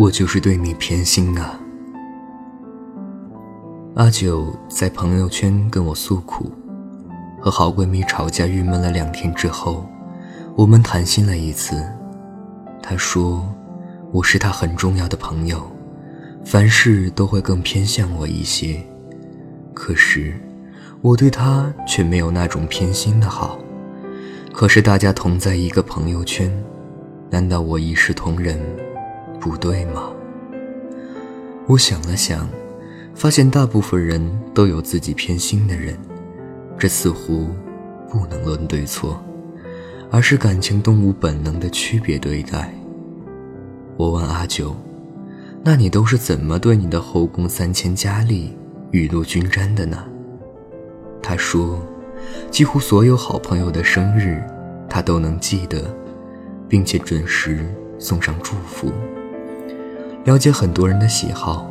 我就是对你偏心啊！阿九在朋友圈跟我诉苦，和好闺蜜吵架郁闷了两天之后，我们谈心了一次。他说我是他很重要的朋友，凡事都会更偏向我一些。可是我对他却没有那种偏心的好。可是大家同在一个朋友圈，难道我一视同仁不对吗？我想了想。发现大部分人都有自己偏心的人，这似乎不能论对错，而是感情动物本能的区别对待。我问阿九：“那你都是怎么对你的后宫三千佳丽雨露均沾的呢？”他说：“几乎所有好朋友的生日，他都能记得，并且准时送上祝福。了解很多人的喜好。”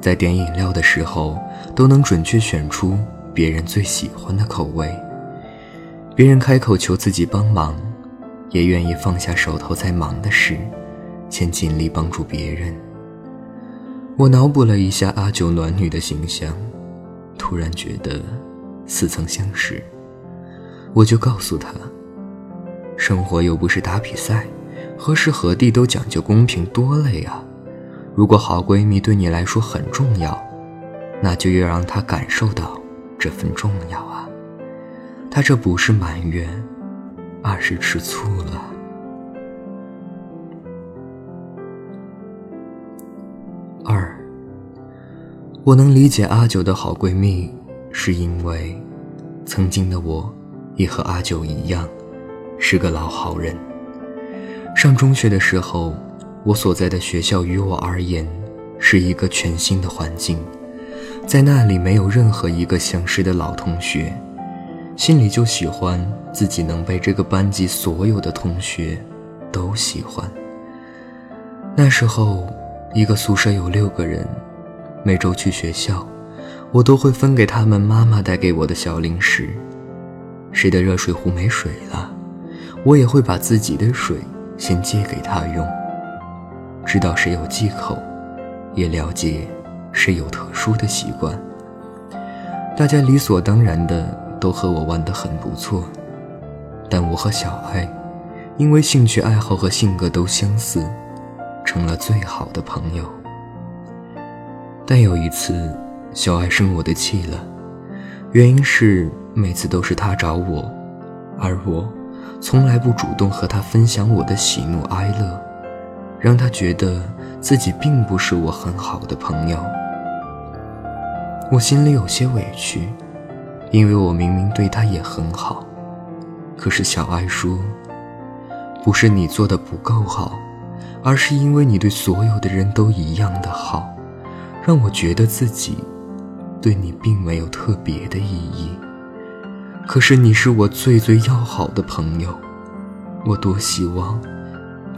在点饮料的时候，都能准确选出别人最喜欢的口味。别人开口求自己帮忙，也愿意放下手头在忙的事，先尽力帮助别人。我脑补了一下阿九暖女的形象，突然觉得似曾相识。我就告诉他：生活又不是打比赛，何时何地都讲究公平，多累啊！如果好闺蜜对你来说很重要，那就要让她感受到这份重要啊！她这不是埋怨，而是吃醋了。二，我能理解阿九的好闺蜜，是因为曾经的我，也和阿九一样，是个老好人。上中学的时候。我所在的学校于我而言，是一个全新的环境，在那里没有任何一个相识的老同学，心里就喜欢自己能被这个班级所有的同学都喜欢。那时候，一个宿舍有六个人，每周去学校，我都会分给他们妈妈带给我的小零食。谁的热水壶没水了，我也会把自己的水先借给他用。知道谁有忌口，也了解谁有特殊的习惯。大家理所当然的都和我玩得很不错，但我和小爱，因为兴趣爱好和性格都相似，成了最好的朋友。但有一次，小爱生我的气了，原因是每次都是她找我，而我从来不主动和她分享我的喜怒哀乐。让他觉得自己并不是我很好的朋友，我心里有些委屈，因为我明明对他也很好，可是小爱说，不是你做的不够好，而是因为你对所有的人都一样的好，让我觉得自己对你并没有特别的意义。可是你是我最最要好的朋友，我多希望。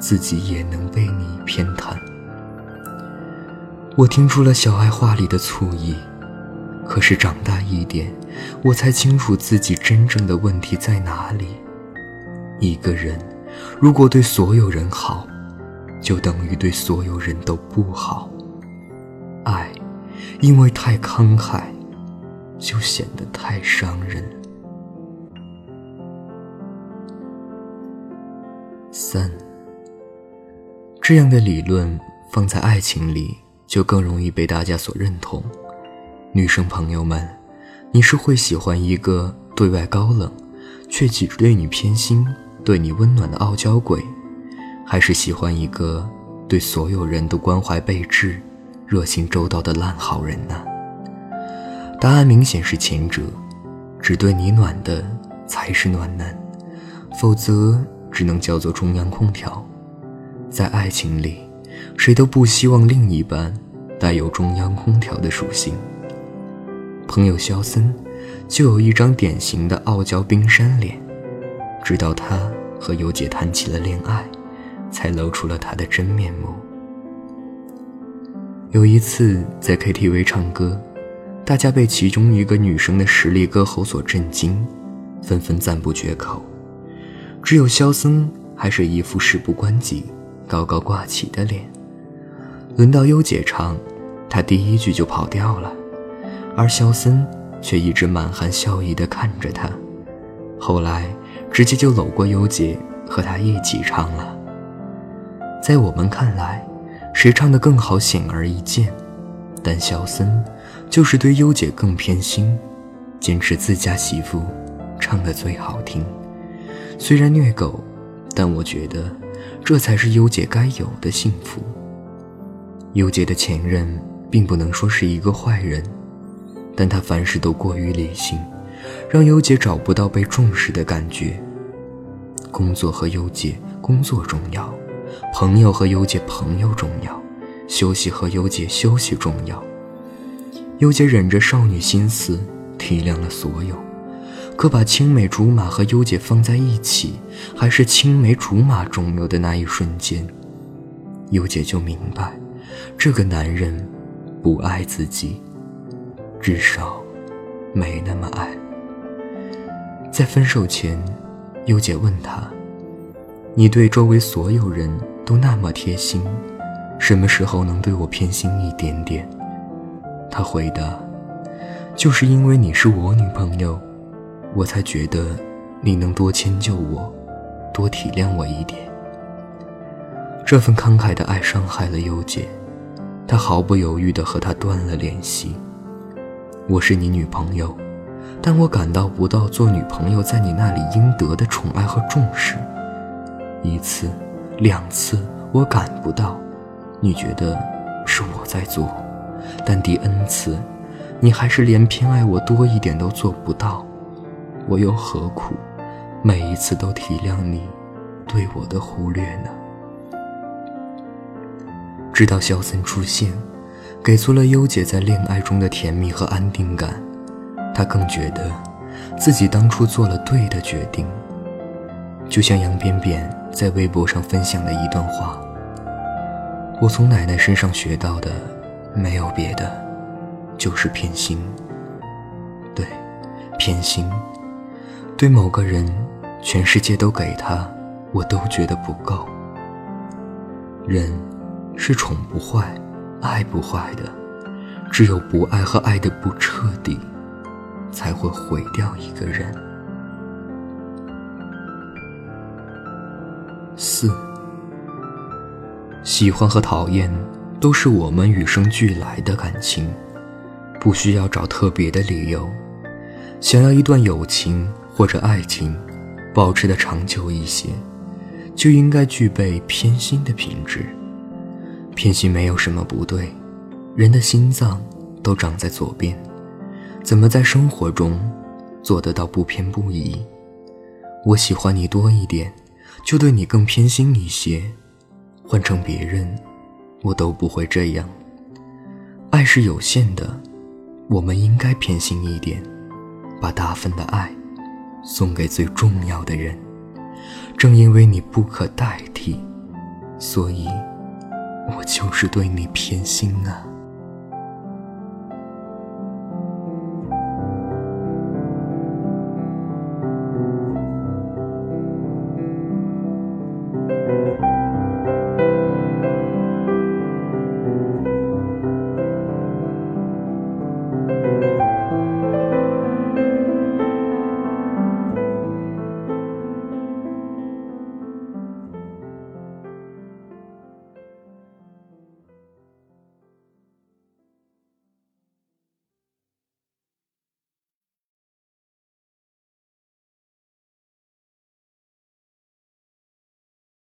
自己也能被你偏袒。我听出了小爱话里的醋意，可是长大一点，我才清楚自己真正的问题在哪里。一个人如果对所有人好，就等于对所有人都不好。爱，因为太慷慨，就显得太伤人。三。这样的理论放在爱情里，就更容易被大家所认同。女生朋友们，你是会喜欢一个对外高冷，却只对你偏心、对你温暖的傲娇鬼，还是喜欢一个对所有人都关怀备至、热心周到的烂好人呢？答案明显是前者，只对你暖的才是暖男，否则只能叫做中央空调。在爱情里，谁都不希望另一半带有中央空调的属性。朋友肖森就有一张典型的傲娇冰山脸，直到他和尤姐谈起了恋爱，才露出了他的真面目。有一次在 KTV 唱歌，大家被其中一个女生的实力歌喉所震惊，纷纷赞不绝口，只有肖森还是一副事不关己。高高挂起的脸，轮到优姐唱，她第一句就跑调了，而肖森却一直满含笑意地看着她。后来，直接就搂过优姐，和她一起唱了。在我们看来，谁唱得更好显而易见，但肖森就是对优姐更偏心，坚持自家媳妇唱得最好听。虽然虐狗，但我觉得这才是优姐该有的幸福。优姐的前任并不能说是一个坏人，但他凡事都过于理性，让优姐找不到被重视的感觉。工作和优姐工作重要，朋友和优姐朋友重要，休息和优姐休息重要。优姐忍着少女心思，体谅了所有。可把青梅竹马和优姐放在一起，还是青梅竹马重要的那一瞬间，优姐就明白，这个男人不爱自己，至少没那么爱。在分手前，优姐问他：“你对周围所有人都那么贴心，什么时候能对我偏心一点点？”他回答：“就是因为你是我女朋友。”我才觉得，你能多迁就我，多体谅我一点。这份慷慨的爱伤害了优姐，她毫不犹豫地和他断了联系。我是你女朋友，但我感到不到做女朋友在你那里应得的宠爱和重视。一次，两次，我感不到，你觉得是我在做，但第 n 次，你还是连偏爱我多一点都做不到。我又何苦每一次都体谅你对我的忽略呢？直到肖森出现，给足了优姐在恋爱中的甜蜜和安定感，她更觉得自己当初做了对的决定。就像杨扁扁在微博上分享的一段话：“我从奶奶身上学到的，没有别的，就是偏心。对，偏心。”对某个人，全世界都给他，我都觉得不够。人是宠不坏，爱不坏的，只有不爱和爱的不彻底，才会毁掉一个人。四，喜欢和讨厌都是我们与生俱来的感情，不需要找特别的理由。想要一段友情。或者爱情，保持的长久一些，就应该具备偏心的品质。偏心没有什么不对，人的心脏都长在左边，怎么在生活中做得到不偏不倚？我喜欢你多一点，就对你更偏心一些。换成别人，我都不会这样。爱是有限的，我们应该偏心一点，把大份的爱。送给最重要的人，正因为你不可代替，所以我就是对你偏心啊。